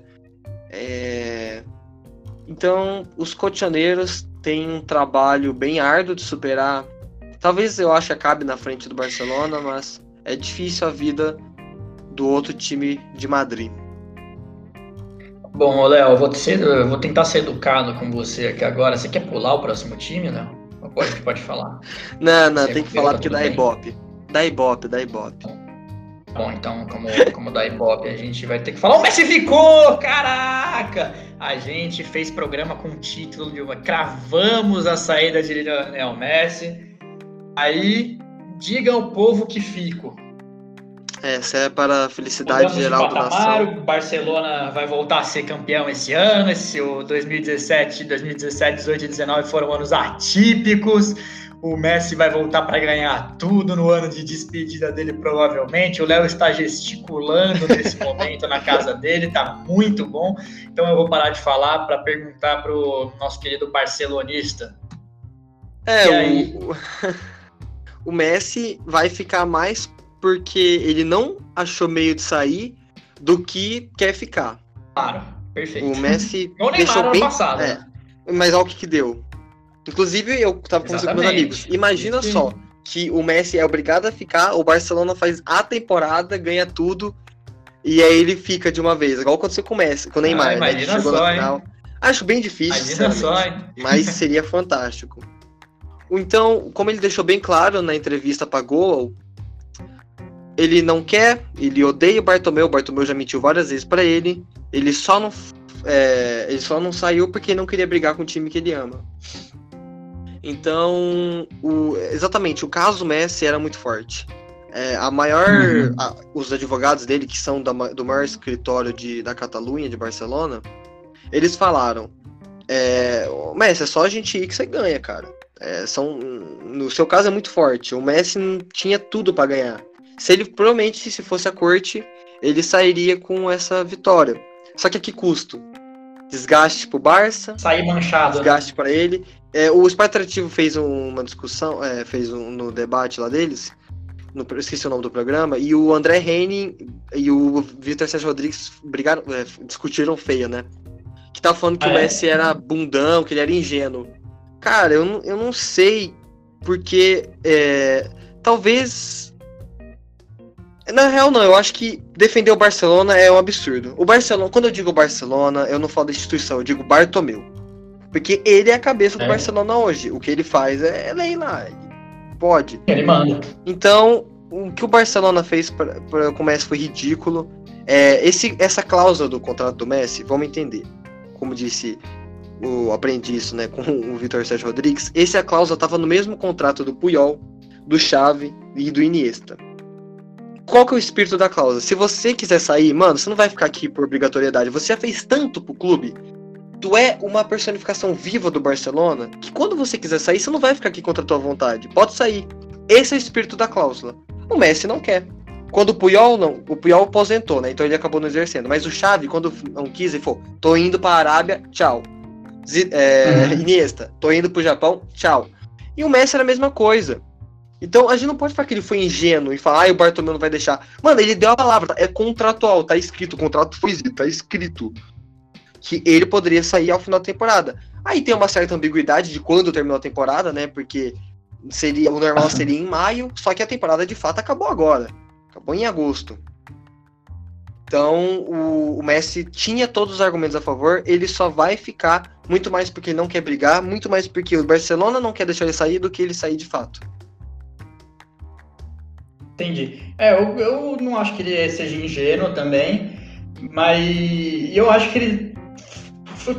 É, então os cotianeiros tem um trabalho bem árduo de superar. Talvez eu ache que acabe na frente do Barcelona, mas é difícil a vida do outro time de Madrid. Bom, Léo, eu vou, eu vou tentar ser educado com você aqui agora. Você quer pular o próximo time, né? Pode, pode falar. não, não, você tem que falar porque dá ibope. Dá ibope, dá ibope. Bom, então, como, como dá Ibope, a gente vai ter que falar. O Messi ficou! Caraca! A gente fez programa com o título de uma. Cravamos a saída de Lionel Messi. Aí, diga ao povo que fico. Essa é para a felicidade Mudamos geral do nação. O Barcelona vai voltar a ser campeão esse ano. Esse o 2017, 2017, 18 e 19 foram anos atípicos. O Messi vai voltar para ganhar tudo no ano de despedida dele, provavelmente. O Léo está gesticulando nesse momento na casa dele, tá muito bom. Então eu vou parar de falar para perguntar para o nosso querido barcelonista. É, o... o Messi vai ficar mais porque ele não achou meio de sair do que quer ficar. Claro, perfeito. O Messi deixou bem... passado. É, mas olha o que, que deu. Inclusive, eu tava conversando com meus amigos. Imagina Sim. só que o Messi é obrigado a ficar, o Barcelona faz a temporada, ganha tudo, e aí ele fica de uma vez. Igual quando você começa, com o Neymar, ah, né? Chegou só, na final. Hein? Acho bem difícil, imagina só, hein? mas seria fantástico. Então, como ele deixou bem claro na entrevista pra Goal, ele não quer, ele odeia o Bartomeu, o Bartomeu já mentiu várias vezes para ele, ele só não é, ele só não saiu porque não queria brigar com o time que ele ama. Então, o, exatamente, o caso Messi era muito forte. É, a maior. Uhum. A, os advogados dele, que são da, do maior escritório de, da Catalunha, de Barcelona, eles falaram: é, Messi, é só a gente ir que você ganha, cara. É, são, no seu caso é muito forte. O Messi tinha tudo para ganhar. Se ele provavelmente, se fosse a corte, ele sairia com essa vitória. Só que a que custo? Desgaste pro Barça. Sair manchado. Né? Desgaste né? para ele. É, o Esporte Atrativo fez uma discussão, é, fez um no debate lá deles, no, esqueci o nome do programa, e o André Henning e o Vitor Sérgio Rodrigues brigaram, é, discutiram feio, né? Que tava falando que ah, o é? Messi era bundão, que ele era ingênuo. Cara, eu não, eu não sei, porque é, talvez. Na real, não, eu acho que defender o Barcelona é um absurdo. O Barcelona, quando eu digo Barcelona, eu não falo da instituição, eu digo Bartomeu. Porque ele é a cabeça do é. Barcelona hoje. O que ele faz é, é lei lá. pode? Ele manda. Então, o que o Barcelona fez com o Messi foi ridículo. É, esse, essa cláusula do contrato do Messi, vamos entender. Como disse o aprendi isso né, com o Vitor Sérgio Rodrigues, essa cláusula estava no mesmo contrato do Puyol, do Xavi e do Iniesta. Qual que é o espírito da cláusula? Se você quiser sair, mano, você não vai ficar aqui por obrigatoriedade. Você já fez tanto pro clube. Tu é uma personificação viva do Barcelona que quando você quiser sair, você não vai ficar aqui contra a tua vontade. Pode sair. Esse é o espírito da cláusula. O Messi não quer. Quando o Puyol não, o Puyol aposentou, né? Então ele acabou não exercendo. Mas o Xavi, quando não quis, ele falou: "Tô indo para a Arábia, tchau". Z é, uhum. Iniesta, tô indo pro Japão, tchau. E o Messi era a mesma coisa. Então a gente não pode falar que ele foi ingênuo e falar, ah, o Bartomeu não vai deixar. Mano, ele deu a palavra, é contratual, tá escrito, o contrato foi tá escrito. Que ele poderia sair ao final da temporada. Aí tem uma certa ambiguidade de quando terminou a temporada, né? Porque seria o normal seria em maio, só que a temporada de fato acabou agora. Acabou em agosto. Então o, o Messi tinha todos os argumentos a favor, ele só vai ficar muito mais porque ele não quer brigar, muito mais porque o Barcelona não quer deixar ele sair do que ele sair de fato. Entendi. É, eu, eu não acho que ele seja ingênuo também, mas eu acho que ele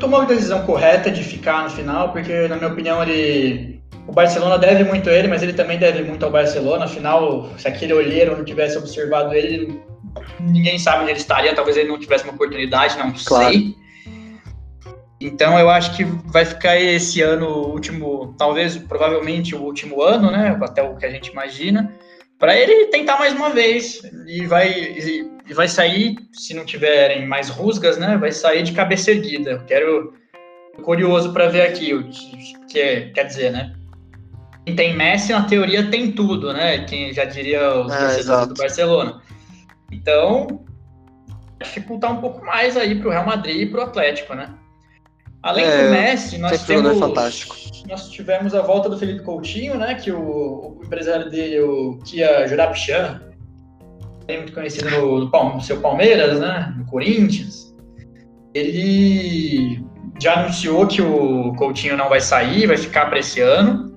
tomou a decisão correta de ficar no final, porque, na minha opinião, ele. O Barcelona deve muito a ele, mas ele também deve muito ao Barcelona. Afinal, se aquele olheiro não tivesse observado ele, ninguém sabe onde ele estaria. Talvez ele não tivesse uma oportunidade, não claro. sei. Então eu acho que vai ficar esse ano o último, talvez, provavelmente o último ano, né? Até o que a gente imagina para ele tentar mais uma vez e vai e, e, vai sair, se não tiverem mais rusgas, né? Vai sair de cabeça erguida. Quero curioso para ver aqui o que é, quer dizer, né? Quem tem Messi na teoria tem tudo, né? Quem já diria os é, torcedores do Barcelona. Então, dificultar um pouco mais aí para o Real Madrid e para o Atlético, né? Além é, do Messi, nós é temos. fantástico. Nós tivemos a volta do Felipe Coutinho, né? Que o, o empresário dele, o Kia Jurapchan, é muito conhecido no, no, no, seu Palmeiras, né? No Corinthians. Ele já anunciou que o Coutinho não vai sair, vai ficar para esse ano.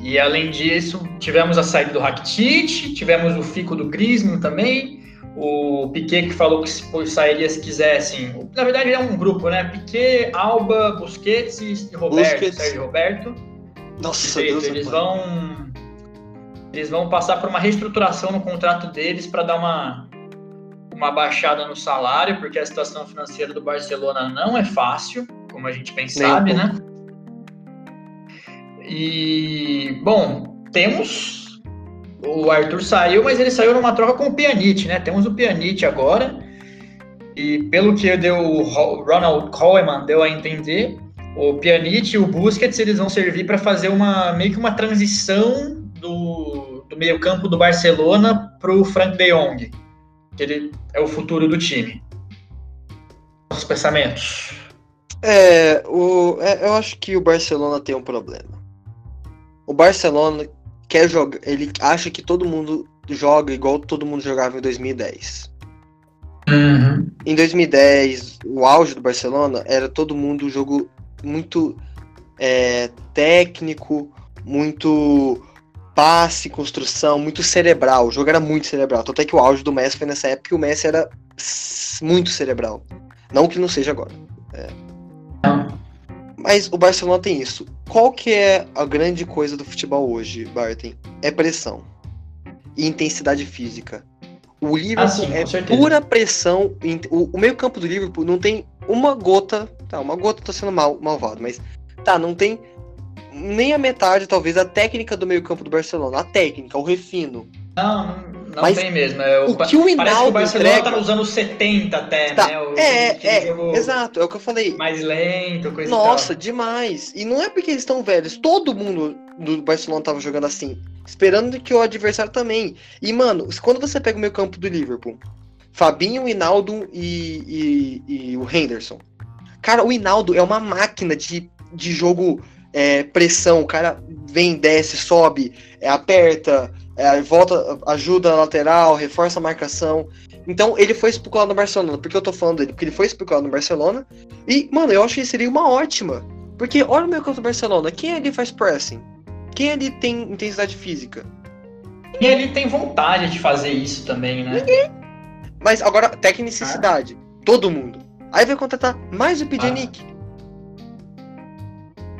E além disso, tivemos a saída do Rakitic, tivemos o fico do Griezmann também o Piquet que falou que sairia se quisessem. Na verdade, é um grupo, né? Piquet, Alba, Busquets e Roberto, Busquets. Sérgio Roberto. Nossa, Deus eles vão eles vão passar por uma reestruturação no contrato deles para dar uma uma baixada no salário, porque a situação financeira do Barcelona não é fácil, como a gente bem sabe, né? E bom, temos o Arthur saiu, mas ele saiu numa troca com o Pjanic, né? Temos o Pjanic agora. E pelo que deu o Ronald Koeman deu a entender, o Pjanic e o Busquets eles vão servir para fazer uma meio que uma transição do, do meio-campo do Barcelona para o Frank De Jong, que ele é o futuro do time. Os pensamentos. É, o, é, eu acho que o Barcelona tem um problema. O Barcelona quer jogar, ele acha que todo mundo joga igual todo mundo jogava em 2010. Uhum. Em 2010, o auge do Barcelona era todo mundo um jogo muito é, técnico, muito passe, construção, muito cerebral. O jogo era muito cerebral. Tanto é que o auge do Messi foi nessa época e o Messi era muito cerebral. Não que não seja agora. É. Mas o Barcelona tem isso. Qual que é a grande coisa do futebol hoje, Barton? É pressão e intensidade física. O Liverpool ah, sim, é pura pressão. O, o meio campo do Liverpool não tem uma gota. Tá, uma gota tá sendo mal, malvado, mas tá, não tem nem a metade, talvez, a técnica do meio campo do Barcelona. A técnica, o refino. Não, não Mas tem mesmo. É, o, o que o Hinaldo que o Barcelona entrega... tá nos anos 70 até, tá. né? O, é, é, exato, é o que eu falei. Mais lento, coisa Nossa, demais. E não é porque eles estão velhos. Todo mundo do Barcelona tava jogando assim. Esperando que o adversário também. E, mano, quando você pega o meio campo do Liverpool, Fabinho, Hinaldo e, e, e o Henderson. Cara, o Hinaldo é uma máquina de, de jogo é, pressão. O cara vem, desce, sobe, é, aperta, é, volta, ajuda na lateral, reforça a marcação. Então ele foi especulado no Barcelona. Por que eu tô falando dele? Porque ele foi especulado no Barcelona. E, mano, eu acho que seria uma ótima. Porque olha o meu campo do Barcelona. Quem ali faz pressing? quem ali tem intensidade física? E ele tem vontade de fazer isso também, né? Ninguém. Mas agora, tecnicidade. Ah. Todo mundo. Aí vai contratar mais o Pjanic. Ah.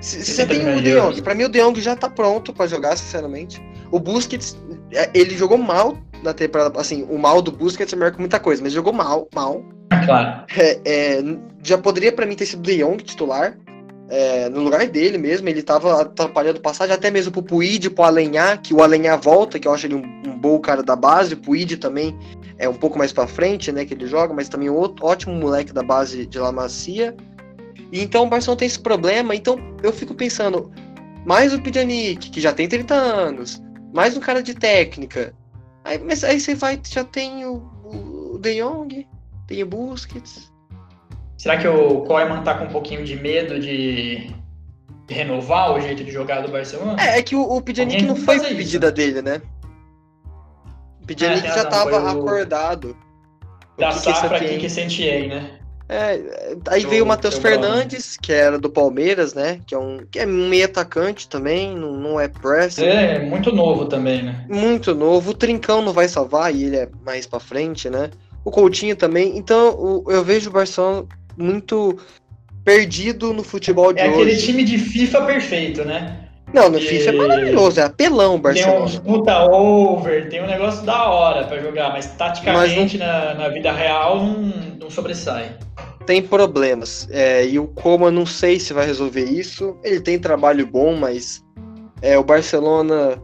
Você tem o De Jong. Pra mim, o De Jong já tá pronto pra jogar, sinceramente. O Busquets, é, ele jogou mal na temporada. Assim, o mal do Busquets é melhor que muita coisa, mas jogou mal, mal. Claro. É, é, já poderia para mim ter sido o De Jong titular. É, no lugar dele mesmo, ele tava atrapalhando passagem, até mesmo pro Puig, pro Alenhar, que o Alenhar volta, que eu acho ele um, um bom cara da base, o Puig também é um pouco mais para frente, né, que ele joga, mas também outro ótimo moleque da base de La Macia. E então o Barcelona tem esse problema, então eu fico pensando, mais o Pjanic, que já tem 30 anos, mais um cara de técnica. Aí, mas aí você vai, já tem o, o De Jong, tem o Busquets. Será que o Koeman tá com um pouquinho de medo de renovar o jeito de jogar do Barcelona? É, é que o, o Pjanic não foi pedida dele, né? O Pjanic é, já tava acordado. Da safra aqui que né? É, aí veio o Matheus Fernandes, que era do Palmeiras, né? Que é um, que é meio atacante também, não, não é press. É, muito novo também, né? Muito novo. O Trincão não vai salvar e ele é mais pra frente, né? O Coutinho também. Então eu vejo o Barcelona muito perdido no futebol de é hoje. É aquele time de FIFA perfeito, né? Não, no. FIFA é maravilhoso, é apelão o Barcelona. Tem uns puta over, tem um negócio da hora para jogar, mas taticamente mas não... na, na vida real não, não sobressai tem problemas. É, e o Coma não sei se vai resolver isso. Ele tem trabalho bom, mas é, o Barcelona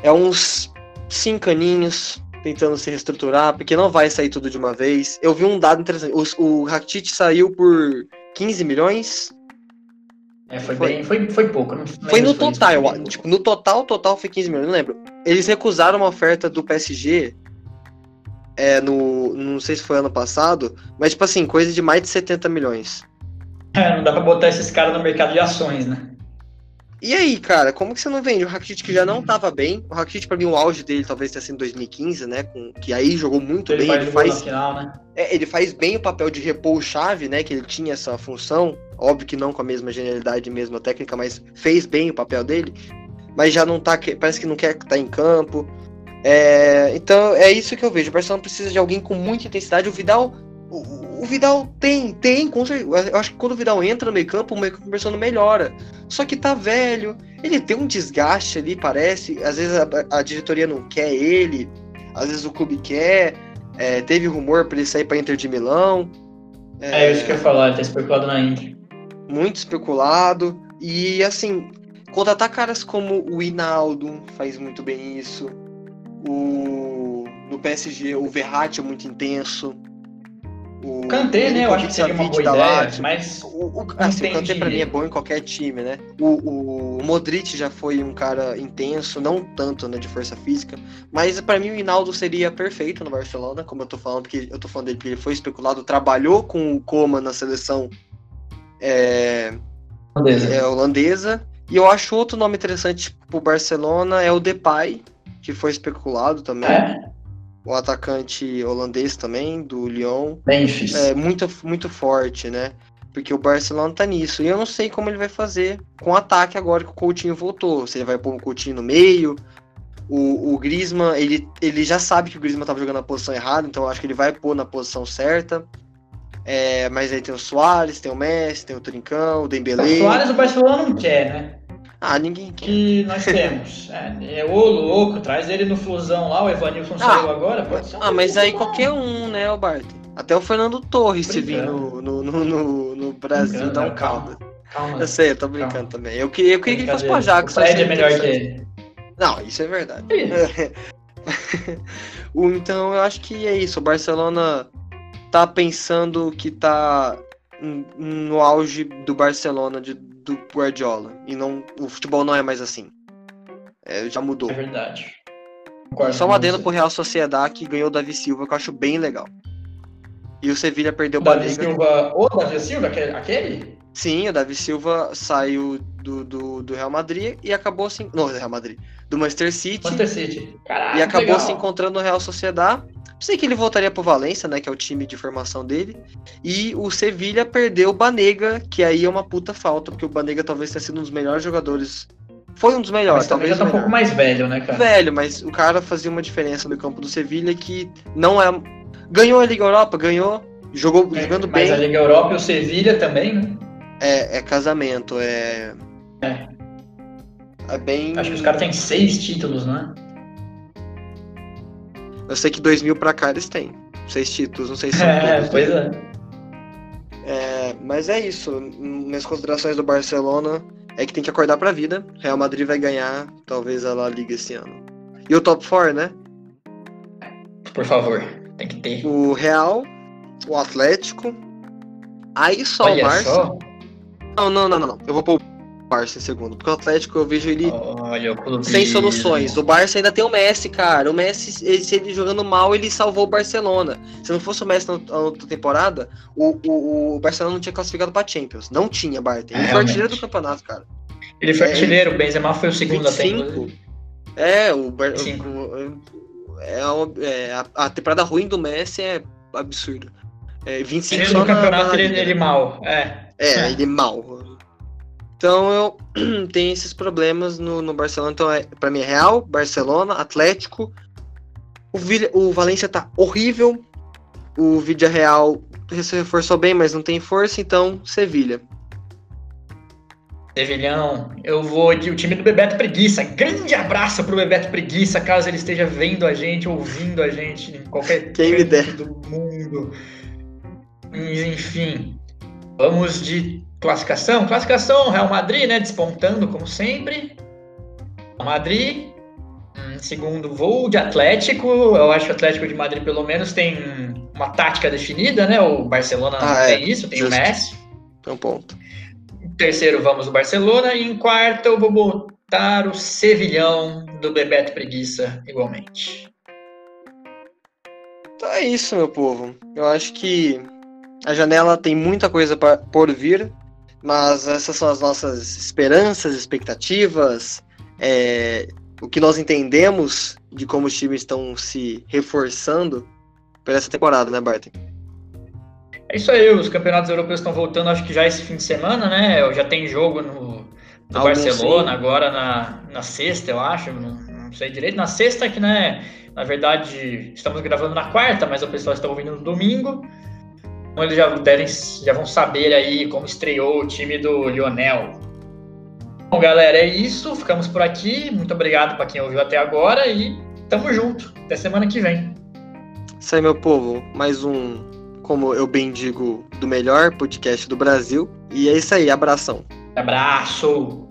é uns cinco aninhos tentando se reestruturar, porque não vai sair tudo de uma vez. Eu vi um dado interessante. O, o Rakitic saiu por 15 milhões. É, foi, foi, bem, foi, foi pouco. Não, foi no total, eu, tipo, no total, total foi 15 milhões, não lembro. Eles recusaram uma oferta do PSG é, no. Não sei se foi ano passado, mas tipo assim, coisa de mais de 70 milhões. É, não dá pra botar esses caras no mercado de ações, né? E aí, cara, como que você não vende? O Rakitic que já não tava bem. O Rakitic, pra mim, o auge dele talvez tenha sido em 2015, né? Com, que aí jogou muito ele bem. Faz ele faz. Final, né? É, ele faz bem o papel de repor chave, né? Que ele tinha essa função. Óbvio que não com a mesma genialidade e mesma técnica, mas fez bem o papel dele. Mas já não tá. Parece que não quer estar tá em campo. É, então é isso que eu vejo. O Barcelona precisa de alguém com muita intensidade. O Vidal, o, o Vidal tem, tem, com certeza. Eu acho que quando o Vidal entra no meio campo, o meio campo do Barcelona melhora. Só que tá velho, ele tem um desgaste ali, parece. Às vezes a, a diretoria não quer ele, às vezes o clube quer. É, teve rumor para ele sair para Inter de Milão. É, é isso que eu ia falar, ele tá especulado na Inter. Muito especulado. E assim, contratar caras como o Hinaldo faz muito bem isso. O, no PSG, o Verratti é muito intenso. O Kanté, né? Eu acho que seria uma boa ideia, mas... O, o, assim, o Kanté pra mim é bom em qualquer time, né? O, o Modric já foi um cara intenso, não tanto, né, de força física, mas para mim o Hinaldo seria perfeito no Barcelona, como eu tô falando, porque eu tô falando dele porque ele foi especulado, trabalhou com o Coma na seleção é, holandesa. É, holandesa, e eu acho outro nome interessante pro Barcelona é o Depay, que foi especulado também. É. O atacante holandês também, do Lyon. Memphis. É muito, muito forte, né? Porque o Barcelona tá nisso. E eu não sei como ele vai fazer com o ataque agora que o Coutinho voltou. Se ele vai pôr o Coutinho no meio. O, o Griezmann, ele, ele já sabe que o Griezmann tava jogando na posição errada, então eu acho que ele vai pôr na posição certa. É, mas aí tem o Soares, tem o Messi, tem o Trincão, o Dembélé. O Soares o Barcelona não quer, né? Ah, ninguém quer. Que nós temos. é, é o louco, traz ele no fusão lá, o Evanilson ah, saiu agora, pode ser. ah, mas aí qualquer um, né, o Bart? Até o Fernando Torres se vir no, no, no, no, Brasil dá um caldo. Calma. Eu sei, eu tô brincando calma. também. Eu queria, eu queria que ele fosse pro Ajax. O Fred é melhor que ele. Não, isso é verdade. então eu acho que é isso. O Barcelona tá pensando que tá no auge do Barcelona de do Guardiola. E não, o futebol não é mais assim. É, já mudou. É verdade. Concordo Só uma adendo pro Real Sociedade que ganhou o Davi Silva, que eu acho bem legal. E o Sevilha perdeu o Davi Silva. O Davi Silva, aquele? Sim, o Davi Silva saiu do, do, do, Real Madrid e acabou assim. Não, do Real Madrid. Do Manchester City. Manchester City. Caraca, e acabou legal. se encontrando no Real Sociedade. Sei que ele voltaria pro Valência, né? Que é o time de formação dele. E o Sevilha perdeu o Banega, que aí é uma puta falta, porque o Banega talvez tenha sido um dos melhores jogadores Foi um dos melhores. Mas talvez tá um pouco mais velho, né, cara? Velho, mas o cara fazia uma diferença no campo do Sevilha que não é. Ganhou a Liga Europa, ganhou, jogou jogando Mas bem. a Liga Europa e o Sevilha também, né? É, é casamento, é. É. É bem. Acho que os caras têm seis títulos, né? Eu sei que 2000 pra cá eles têm. Seis títulos, não sei se É, pois é. É, mas é isso. Minhas considerações do Barcelona é que tem que acordar pra vida. Real Madrid vai ganhar, talvez, a La Liga esse ano. E o top 4, né? Por favor, tem que ter. O Real, o Atlético. Aí só Olha o Barça. só. Não, não, não, não, não. Eu vou pôr Barça em segundo. Porque o Atlético eu vejo ele Olha sem soluções. O Barça ainda tem o Messi, cara. O Messi, ele- se ele jogando mal, ele salvou o Barcelona. Se não fosse o Messi na na outra temporada, o, o, o Barcelona não tinha classificado pra Champions. Não tinha, Barton. Ele É, foi artilheiro do campeonato, cara. Ele foi É, artilheiro, o Benzema foi o segundo até. 25. inclusive. É, o, Bar- 25. o- é, uma- é, a, a temporada ruim do Messi é absurda. É, 25 Ele no na- campeonato, na ele, Liga, ele né? mal. É. É, É. ele mal. Então eu tenho esses problemas no, no Barcelona. Então, é, pra mim é Real, Barcelona, Atlético. O, Villa- o Valência tá horrível. O Vídea Real se reforçou bem, mas não tem força, então Sevilha. Sevilhão, eu vou de o time do Bebeto Preguiça. Grande abraço pro Bebeto Preguiça, caso ele esteja vendo a gente, ouvindo a gente em qualquer Quem me dera. do mundo. Mas, enfim, vamos de classificação. Classificação, Real Madrid, né? Despontando, como sempre. Madrid. Hum, Segundo voo de Atlético. Eu acho que o Atlético de Madrid, pelo menos, tem uma tática definida, né? O Barcelona não Ah, é. tem isso, tem Justo. o Messi. É um ponto. Em terceiro, vamos o Barcelona. E em quarto, eu vou botar o Sevilhão do Bebeto Preguiça, igualmente. Então é isso, meu povo. Eu acho que a janela tem muita coisa pra, por vir, mas essas são as nossas esperanças, expectativas, é, o que nós entendemos de como os times estão se reforçando para essa temporada, né, Barton? É isso aí, os campeonatos europeus estão voltando, acho que já esse fim de semana, né? Já tem jogo no, no Barcelona, sim. agora na, na sexta, eu acho. Não, não sei direito. Na sexta, que né? Na verdade, estamos gravando na quarta, mas o pessoal está ouvindo no domingo. Então eles já, devem, já vão saber aí como estreou o time do Lionel. Bom, galera, é isso. Ficamos por aqui. Muito obrigado para quem ouviu até agora e tamo junto. Até semana que vem. Isso aí, meu povo. Mais um, como eu bem digo, do melhor podcast do Brasil. E é isso aí, abração. Abraço!